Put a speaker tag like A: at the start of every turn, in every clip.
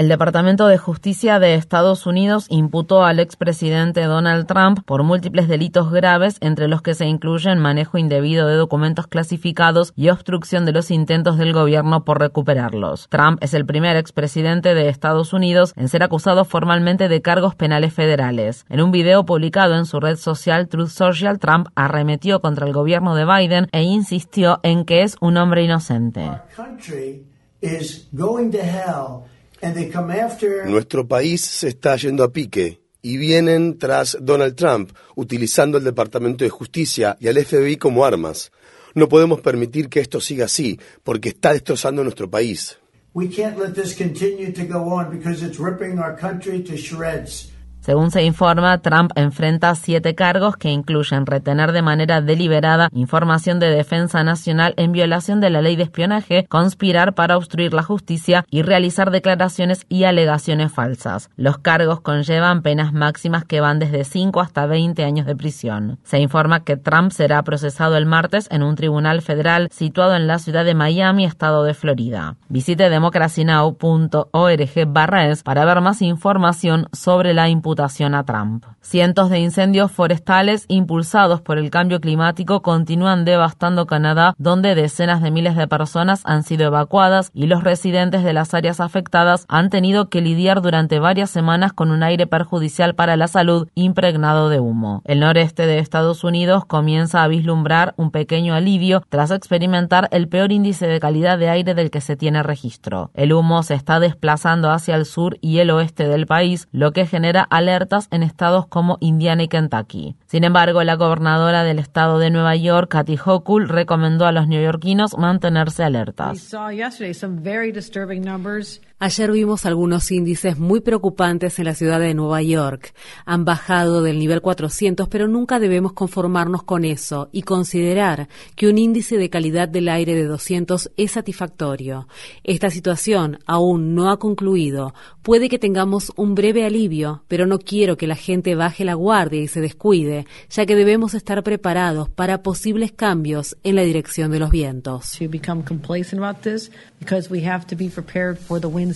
A: El Departamento de Justicia de Estados Unidos imputó al expresidente Donald Trump por múltiples delitos graves, entre los que se incluyen manejo indebido de documentos clasificados y obstrucción de los intentos del gobierno por recuperarlos. Trump es el primer expresidente de Estados Unidos en ser acusado formalmente de cargos penales federales. En un video publicado en su red social Truth Social, Trump arremetió contra el gobierno de Biden e insistió en que es un hombre inocente.
B: Nuestro país se está yendo a pique y vienen tras Donald Trump, utilizando el Departamento de Justicia y al FBI como armas. No podemos permitir que esto siga así, porque está destrozando nuestro país. We can't let this continue to go on because it's ripping our country to shreds.
A: Según se informa, Trump enfrenta siete cargos que incluyen retener de manera deliberada información de defensa nacional en violación de la ley de espionaje, conspirar para obstruir la justicia y realizar declaraciones y alegaciones falsas. Los cargos conllevan penas máximas que van desde 5 hasta 20 años de prisión. Se informa que Trump será procesado el martes en un tribunal federal situado en la ciudad de Miami, estado de Florida. Visite democracynow.org es para ver más información sobre la imputación a Trump. Cientos de incendios forestales impulsados por el cambio climático continúan devastando Canadá, donde decenas de miles de personas han sido evacuadas y los residentes de las áreas afectadas han tenido que lidiar durante varias semanas con un aire perjudicial para la salud impregnado de humo. El noreste de Estados Unidos comienza a vislumbrar un pequeño alivio tras experimentar el peor índice de calidad de aire del que se tiene registro. El humo se está desplazando hacia el sur y el oeste del país, lo que genera alertas en estados como Indiana y Kentucky. Sin embargo, la gobernadora del estado de Nueva York, Kathy Hochul, recomendó a los neoyorquinos mantenerse alertas.
C: Ayer vimos algunos índices muy preocupantes en la ciudad de Nueva York. Han bajado del nivel 400, pero nunca debemos conformarnos con eso y considerar que un índice de calidad del aire de 200 es satisfactorio. Esta situación aún no ha concluido. Puede que tengamos un breve alivio, pero no quiero que la gente baje la guardia y se descuide, ya que debemos estar preparados para posibles cambios en la dirección de los vientos.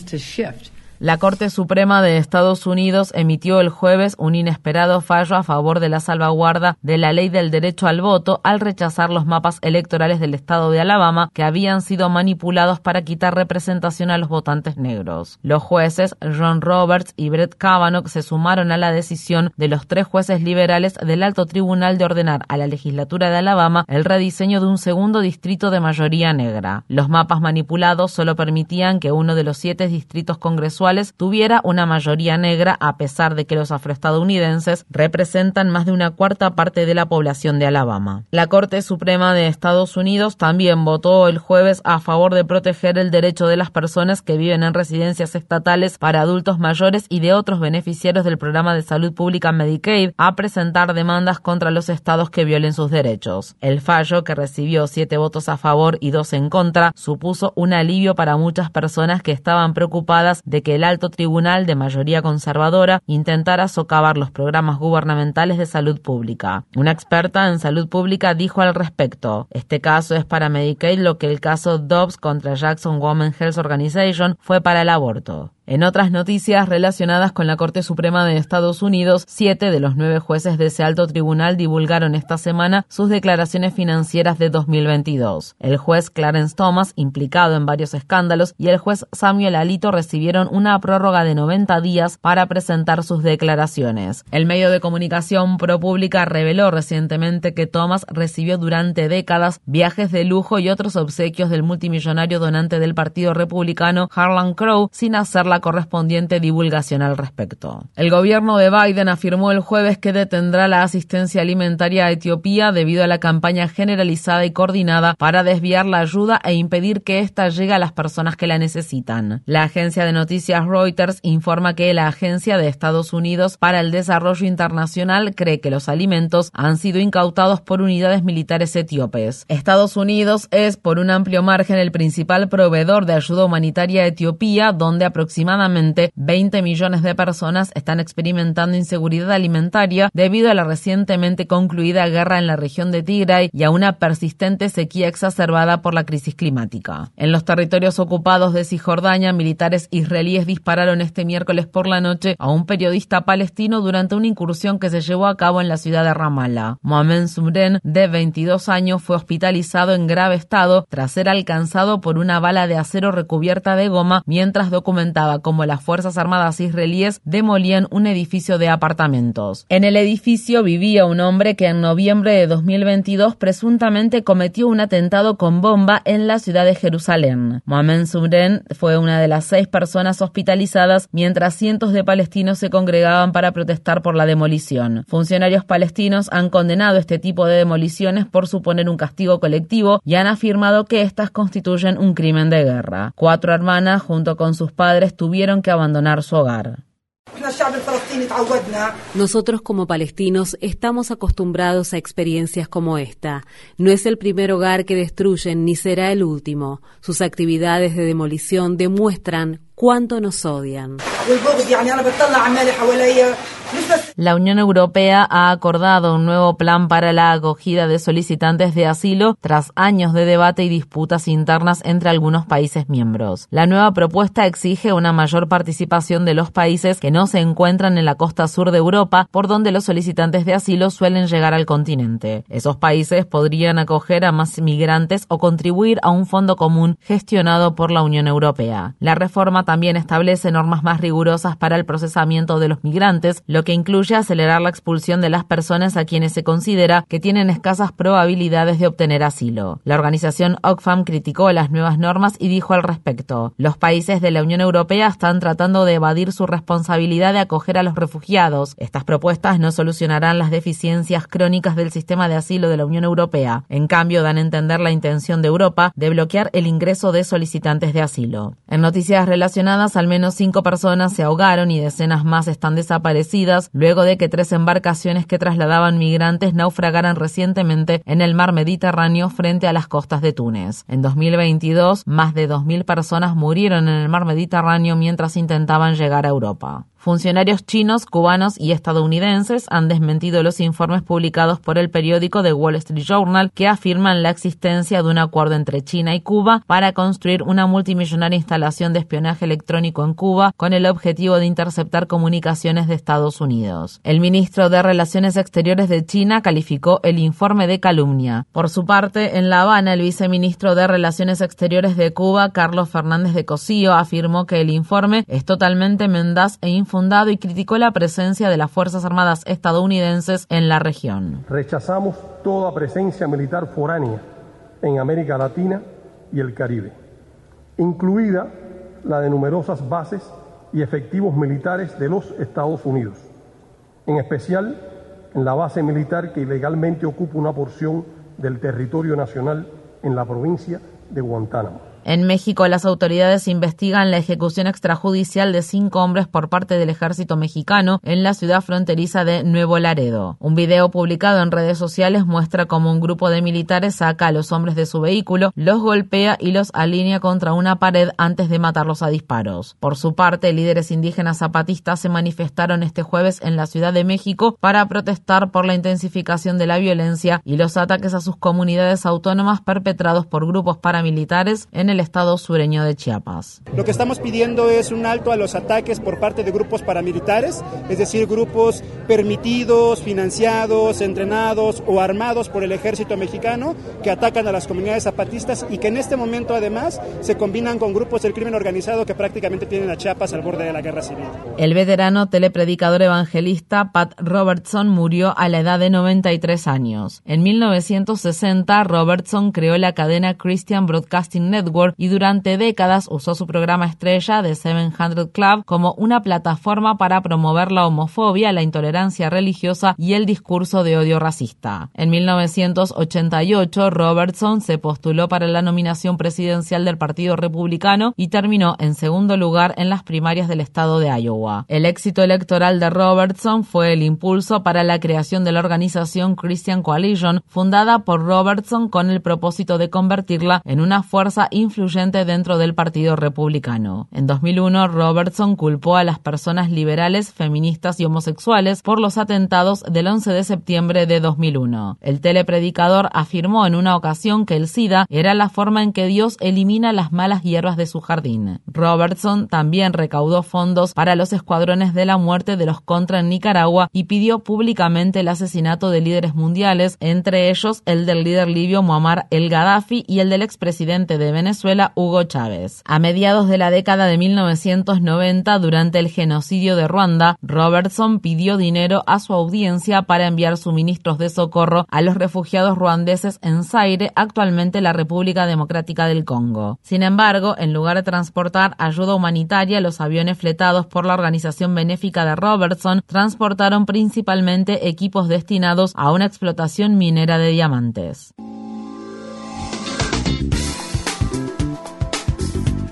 A: To shift. La Corte Suprema de Estados Unidos emitió el jueves un inesperado fallo a favor de la salvaguarda de la ley del derecho al voto al rechazar los mapas electorales del estado de Alabama que habían sido manipulados para quitar representación a los votantes negros. Los jueces John Roberts y Brett Kavanaugh se sumaron a la decisión de los tres jueces liberales del alto tribunal de ordenar a la legislatura de Alabama el rediseño de un segundo distrito de mayoría negra. Los mapas manipulados solo permitían que uno de los siete distritos congresuales tuviera una mayoría negra a pesar de que los afroestadounidenses representan más de una cuarta parte de la población de Alabama. La Corte Suprema de Estados Unidos también votó el jueves a favor de proteger el derecho de las personas que viven en residencias estatales para adultos mayores y de otros beneficiarios del programa de salud pública Medicaid a presentar demandas contra los estados que violen sus derechos. El fallo, que recibió siete votos a favor y dos en contra, supuso un alivio para muchas personas que estaban preocupadas de que el alto tribunal de mayoría conservadora intentara socavar los programas gubernamentales de salud pública. Una experta en salud pública dijo al respecto, este caso es para Medicaid lo que el caso Dobbs contra Jackson Women Health Organization fue para el aborto. En otras noticias relacionadas con la Corte Suprema de Estados Unidos, siete de los nueve jueces de ese alto tribunal divulgaron esta semana sus declaraciones financieras de 2022. El juez Clarence Thomas, implicado en varios escándalos, y el juez Samuel Alito recibieron una prórroga de 90 días para presentar sus declaraciones. El medio de comunicación ProPublica reveló recientemente que Thomas recibió durante décadas viajes de lujo y otros obsequios del multimillonario donante del Partido Republicano Harlan Crow sin hacer la correspondiente divulgación al respecto. El gobierno de Biden afirmó el jueves que detendrá la asistencia alimentaria a Etiopía debido a la campaña generalizada y coordinada para desviar la ayuda e impedir que ésta llegue a las personas que la necesitan. La agencia de noticias Reuters informa que la Agencia de Estados Unidos para el Desarrollo Internacional cree que los alimentos han sido incautados por unidades militares etíopes. Estados Unidos es por un amplio margen el principal proveedor de ayuda humanitaria a Etiopía, donde aproximadamente 20 millones de personas están experimentando inseguridad alimentaria debido a la recientemente concluida guerra en la región de Tigray y a una persistente sequía exacerbada por la crisis climática. En los territorios ocupados de Cisjordania, militares israelíes dispararon este miércoles por la noche a un periodista palestino durante una incursión que se llevó a cabo en la ciudad de Ramallah. Mohamed Sumren, de 22 años, fue hospitalizado en grave estado tras ser alcanzado por una bala de acero recubierta de goma mientras documentaba cómo las Fuerzas Armadas israelíes demolían un edificio de apartamentos. En el edificio vivía un hombre que en noviembre de 2022 presuntamente cometió un atentado con bomba en la ciudad de Jerusalén. Mohamed Sumren fue una de las seis personas hospitalizadas mientras cientos de palestinos se congregaban para protestar por la demolición. Funcionarios palestinos han condenado este tipo de demoliciones por suponer un castigo colectivo y han afirmado que estas constituyen un crimen de guerra. Cuatro hermanas, junto con sus padres, tuvieron que abandonar su hogar.
C: Nosotros como palestinos estamos acostumbrados a experiencias como esta. No es el primer hogar que destruyen ni será el último. Sus actividades de demolición demuestran cuánto nos odian.
A: La Unión Europea ha acordado un nuevo plan para la acogida de solicitantes de asilo tras años de debate y disputas internas entre algunos países miembros. La nueva propuesta exige una mayor participación de los países que no se encuentran en la costa sur de Europa, por donde los solicitantes de asilo suelen llegar al continente. Esos países podrían acoger a más migrantes o contribuir a un fondo común gestionado por la Unión Europea. La reforma también establece normas más rigurosas para el procesamiento de los migrantes, lo que incluye acelerar la expulsión de las personas a quienes se considera que tienen escasas probabilidades de obtener asilo. La organización Oxfam criticó las nuevas normas y dijo al respecto, los países de la Unión Europea están tratando de evadir su responsabilidad de acoger a los refugiados. Estas propuestas no solucionarán las deficiencias crónicas del sistema de asilo de la Unión Europea. En cambio, dan a entender la intención de Europa de bloquear el ingreso de solicitantes de asilo. En noticias relacionadas, al menos cinco personas se ahogaron y decenas más están desaparecidas luego de que tres embarcaciones que trasladaban migrantes naufragaran recientemente en el mar Mediterráneo frente a las costas de Túnez. En 2022, más de 2.000 personas murieron en el mar Mediterráneo mientras intentaban llegar a Europa. Funcionarios chinos, cubanos y estadounidenses han desmentido los informes publicados por el periódico The Wall Street Journal que afirman la existencia de un acuerdo entre China y Cuba para construir una multimillonaria instalación de espionaje electrónico en Cuba con el objetivo de interceptar comunicaciones de Estados Unidos. El ministro de Relaciones Exteriores de China calificó el informe de calumnia. Por su parte, en La Habana, el viceministro de Relaciones Exteriores de Cuba, Carlos Fernández de Cosío, afirmó que el informe es totalmente mendaz e fundado y criticó la presencia de las Fuerzas Armadas estadounidenses en la región.
D: Rechazamos toda presencia militar foránea en América Latina y el Caribe, incluida la de numerosas bases y efectivos militares de los Estados Unidos, en especial en la base militar que ilegalmente ocupa una porción del territorio nacional en la provincia de Guantánamo.
A: En México, las autoridades investigan la ejecución extrajudicial de cinco hombres por parte del ejército mexicano en la ciudad fronteriza de Nuevo Laredo. Un video publicado en redes sociales muestra cómo un grupo de militares saca a los hombres de su vehículo, los golpea y los alinea contra una pared antes de matarlos a disparos. Por su parte, líderes indígenas zapatistas se manifestaron este jueves en la Ciudad de México para protestar por la intensificación de la violencia y los ataques a sus comunidades autónomas perpetrados por grupos paramilitares en el el estado sureño de Chiapas.
E: Lo que estamos pidiendo es un alto a los ataques por parte de grupos paramilitares, es decir, grupos permitidos, financiados, entrenados o armados por el ejército mexicano que atacan a las comunidades zapatistas y que en este momento además se combinan con grupos del crimen organizado que prácticamente tienen a Chiapas al borde de la guerra civil.
A: El veterano telepredicador evangelista Pat Robertson murió a la edad de 93 años. En 1960, Robertson creó la cadena Christian Broadcasting Network Y durante décadas usó su programa estrella The 700 Club como una plataforma para promover la homofobia, la intolerancia religiosa y el discurso de odio racista. En 1988, Robertson se postuló para la nominación presidencial del Partido Republicano y terminó en segundo lugar en las primarias del estado de Iowa. El éxito electoral de Robertson fue el impulso para la creación de la organización Christian Coalition, fundada por Robertson con el propósito de convertirla en una fuerza influyente dentro del Partido Republicano. En 2001, Robertson culpó a las personas liberales, feministas y homosexuales por los atentados del 11 de septiembre de 2001. El telepredicador afirmó en una ocasión que el SIDA era la forma en que Dios elimina las malas hierbas de su jardín. Robertson también recaudó fondos para los escuadrones de la muerte de los Contra en Nicaragua y pidió públicamente el asesinato de líderes mundiales, entre ellos el del líder libio Muammar el Gaddafi y el del expresidente de Venezuela Hugo Chávez. A mediados de la década de 1990, durante el genocidio de Ruanda, Robertson pidió dinero a su audiencia para enviar suministros de socorro a los refugiados ruandeses en Zaire, actualmente la República Democrática del Congo. Sin embargo, en lugar de transportar ayuda humanitaria, los aviones fletados por la organización benéfica de Robertson transportaron principalmente equipos destinados a una explotación minera de diamantes.